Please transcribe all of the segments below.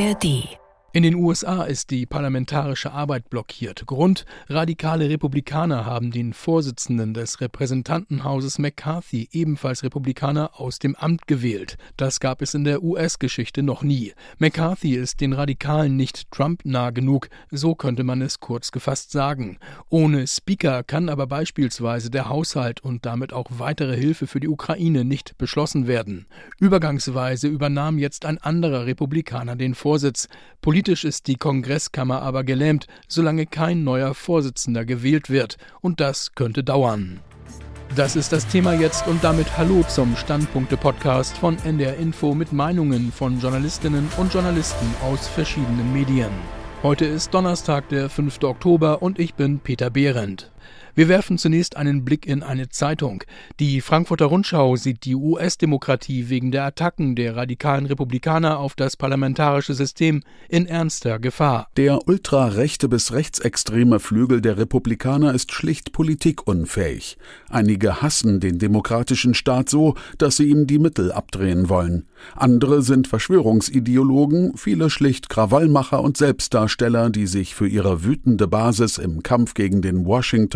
ARD in den USA ist die parlamentarische Arbeit blockiert. Grund, radikale Republikaner haben den Vorsitzenden des Repräsentantenhauses McCarthy, ebenfalls Republikaner, aus dem Amt gewählt. Das gab es in der US-Geschichte noch nie. McCarthy ist den Radikalen nicht Trump-nah genug, so könnte man es kurz gefasst sagen. Ohne Speaker kann aber beispielsweise der Haushalt und damit auch weitere Hilfe für die Ukraine nicht beschlossen werden. Übergangsweise übernahm jetzt ein anderer Republikaner den Vorsitz. Politisch ist die Kongresskammer aber gelähmt, solange kein neuer Vorsitzender gewählt wird, und das könnte dauern. Das ist das Thema jetzt und damit Hallo zum Standpunkte-Podcast von NDR Info mit Meinungen von Journalistinnen und Journalisten aus verschiedenen Medien. Heute ist Donnerstag, der 5. Oktober und ich bin Peter Behrendt. Wir werfen zunächst einen Blick in eine Zeitung. Die Frankfurter Rundschau sieht die US-Demokratie wegen der Attacken der radikalen Republikaner auf das parlamentarische System in ernster Gefahr. Der ultrarechte bis rechtsextreme Flügel der Republikaner ist schlicht politikunfähig. Einige hassen den demokratischen Staat so, dass sie ihm die Mittel abdrehen wollen. Andere sind Verschwörungsideologen, viele schlicht Krawallmacher und Selbstdarsteller, die sich für ihre wütende Basis im Kampf gegen den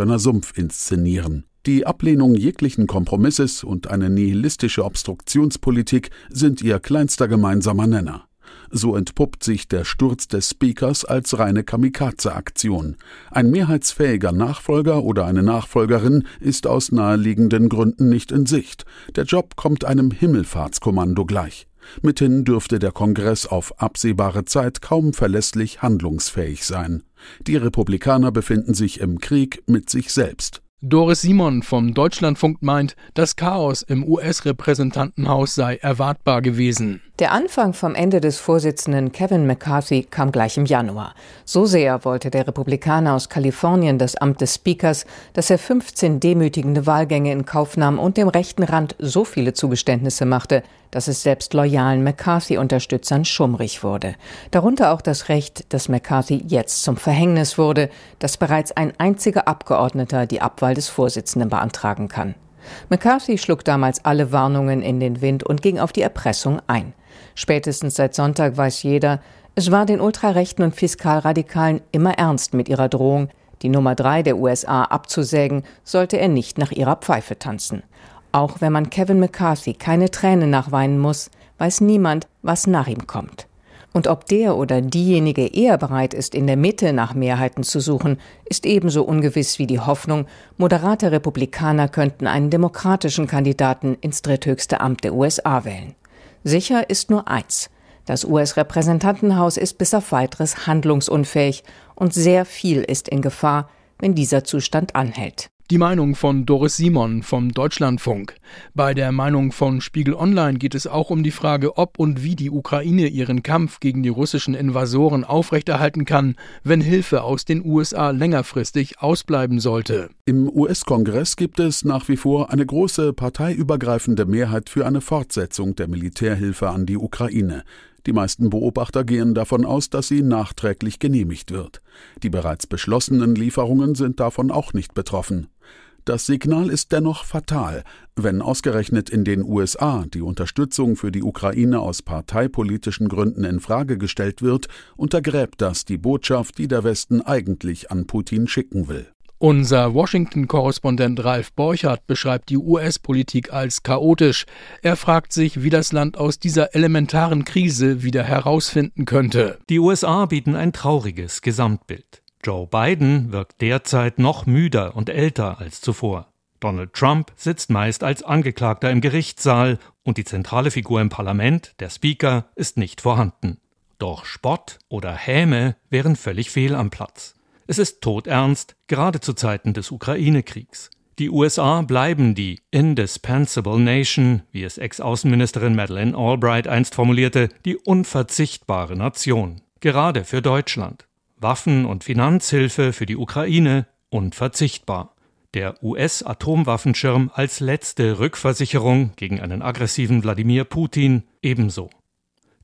Washingtoner Sumpf inszenieren. Die Ablehnung jeglichen Kompromisses und eine nihilistische Obstruktionspolitik sind ihr kleinster gemeinsamer Nenner. So entpuppt sich der Sturz des Speakers als reine Kamikaze-Aktion. Ein mehrheitsfähiger Nachfolger oder eine Nachfolgerin ist aus naheliegenden Gründen nicht in Sicht. Der Job kommt einem Himmelfahrtskommando gleich. Mithin dürfte der Kongress auf absehbare Zeit kaum verlässlich handlungsfähig sein. Die Republikaner befinden sich im Krieg mit sich selbst. Doris Simon vom Deutschlandfunk meint, das Chaos im US-Repräsentantenhaus sei erwartbar gewesen. Der Anfang vom Ende des Vorsitzenden Kevin McCarthy kam gleich im Januar. So sehr wollte der Republikaner aus Kalifornien das Amt des Speakers, dass er 15 demütigende Wahlgänge in Kauf nahm und dem rechten Rand so viele Zugeständnisse machte, dass es selbst loyalen McCarthy-Unterstützern schummrig wurde. Darunter auch das Recht, dass McCarthy jetzt zum Verhängnis wurde, dass bereits ein einziger Abgeordneter die Abwahl des Vorsitzenden beantragen kann. McCarthy schlug damals alle Warnungen in den Wind und ging auf die Erpressung ein. Spätestens seit Sonntag weiß jeder, es war den Ultrarechten und Fiskalradikalen immer ernst mit ihrer Drohung, die Nummer drei der USA abzusägen, sollte er nicht nach ihrer Pfeife tanzen. Auch wenn man Kevin McCarthy keine Tränen nachweinen muss, weiß niemand, was nach ihm kommt. Und ob der oder diejenige eher bereit ist, in der Mitte nach Mehrheiten zu suchen, ist ebenso ungewiss wie die Hoffnung, moderate Republikaner könnten einen demokratischen Kandidaten ins dritthöchste Amt der USA wählen. Sicher ist nur eins. Das US-Repräsentantenhaus ist bis auf weiteres handlungsunfähig und sehr viel ist in Gefahr, wenn dieser Zustand anhält. Die Meinung von Doris Simon vom Deutschlandfunk. Bei der Meinung von Spiegel Online geht es auch um die Frage, ob und wie die Ukraine ihren Kampf gegen die russischen Invasoren aufrechterhalten kann, wenn Hilfe aus den USA längerfristig ausbleiben sollte. Im US-Kongress gibt es nach wie vor eine große parteiübergreifende Mehrheit für eine Fortsetzung der Militärhilfe an die Ukraine. Die meisten Beobachter gehen davon aus, dass sie nachträglich genehmigt wird. Die bereits beschlossenen Lieferungen sind davon auch nicht betroffen. Das Signal ist dennoch fatal, wenn ausgerechnet in den USA die Unterstützung für die Ukraine aus parteipolitischen Gründen in Frage gestellt wird, untergräbt das die Botschaft, die der Westen eigentlich an Putin schicken will. Unser Washington-Korrespondent Ralf Borchardt beschreibt die US-Politik als chaotisch. Er fragt sich, wie das Land aus dieser elementaren Krise wieder herausfinden könnte. Die USA bieten ein trauriges Gesamtbild. Joe Biden wirkt derzeit noch müder und älter als zuvor. Donald Trump sitzt meist als Angeklagter im Gerichtssaal und die zentrale Figur im Parlament, der Speaker, ist nicht vorhanden. Doch Spott oder Häme wären völlig fehl am Platz. Es ist todernst, gerade zu Zeiten des Ukraine-Kriegs. Die USA bleiben die indispensable nation, wie es Ex-Außenministerin Madeleine Albright einst formulierte, die unverzichtbare Nation. Gerade für Deutschland. Waffen- und Finanzhilfe für die Ukraine unverzichtbar. Der US-Atomwaffenschirm als letzte Rückversicherung gegen einen aggressiven Wladimir Putin ebenso.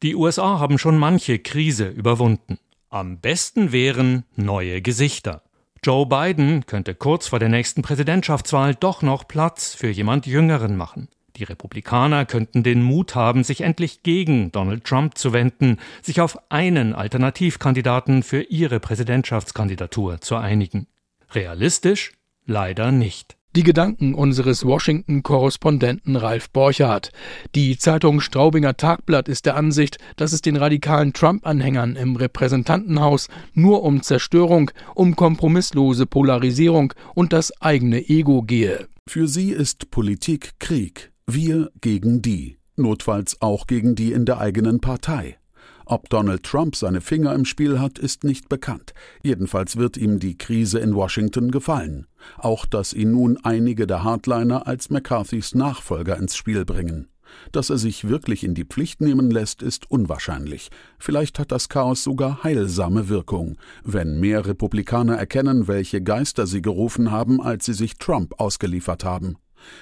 Die USA haben schon manche Krise überwunden. Am besten wären neue Gesichter. Joe Biden könnte kurz vor der nächsten Präsidentschaftswahl doch noch Platz für jemand Jüngeren machen. Die Republikaner könnten den Mut haben, sich endlich gegen Donald Trump zu wenden, sich auf einen Alternativkandidaten für ihre Präsidentschaftskandidatur zu einigen. Realistisch? Leider nicht. Die Gedanken unseres Washington-Korrespondenten Ralf Borchardt. Die Zeitung Straubinger Tagblatt ist der Ansicht, dass es den radikalen Trump-Anhängern im Repräsentantenhaus nur um Zerstörung, um kompromisslose Polarisierung und das eigene Ego gehe. Für sie ist Politik Krieg, wir gegen die, notfalls auch gegen die in der eigenen Partei. Ob Donald Trump seine Finger im Spiel hat, ist nicht bekannt. Jedenfalls wird ihm die Krise in Washington gefallen. Auch, dass ihn nun einige der Hardliner als McCarthys Nachfolger ins Spiel bringen. Dass er sich wirklich in die Pflicht nehmen lässt, ist unwahrscheinlich. Vielleicht hat das Chaos sogar heilsame Wirkung, wenn mehr Republikaner erkennen, welche Geister sie gerufen haben, als sie sich Trump ausgeliefert haben.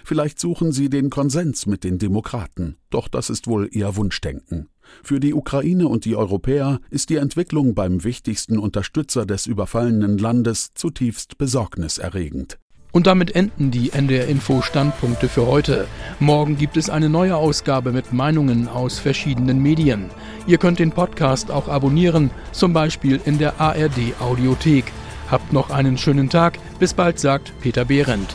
Vielleicht suchen sie den Konsens mit den Demokraten, doch das ist wohl ihr Wunschdenken. Für die Ukraine und die Europäer ist die Entwicklung beim wichtigsten Unterstützer des überfallenen Landes zutiefst besorgniserregend. Und damit enden die NDR Info Standpunkte für heute. Morgen gibt es eine neue Ausgabe mit Meinungen aus verschiedenen Medien. Ihr könnt den Podcast auch abonnieren, zum Beispiel in der ARD Audiothek. Habt noch einen schönen Tag. Bis bald, sagt Peter Behrendt.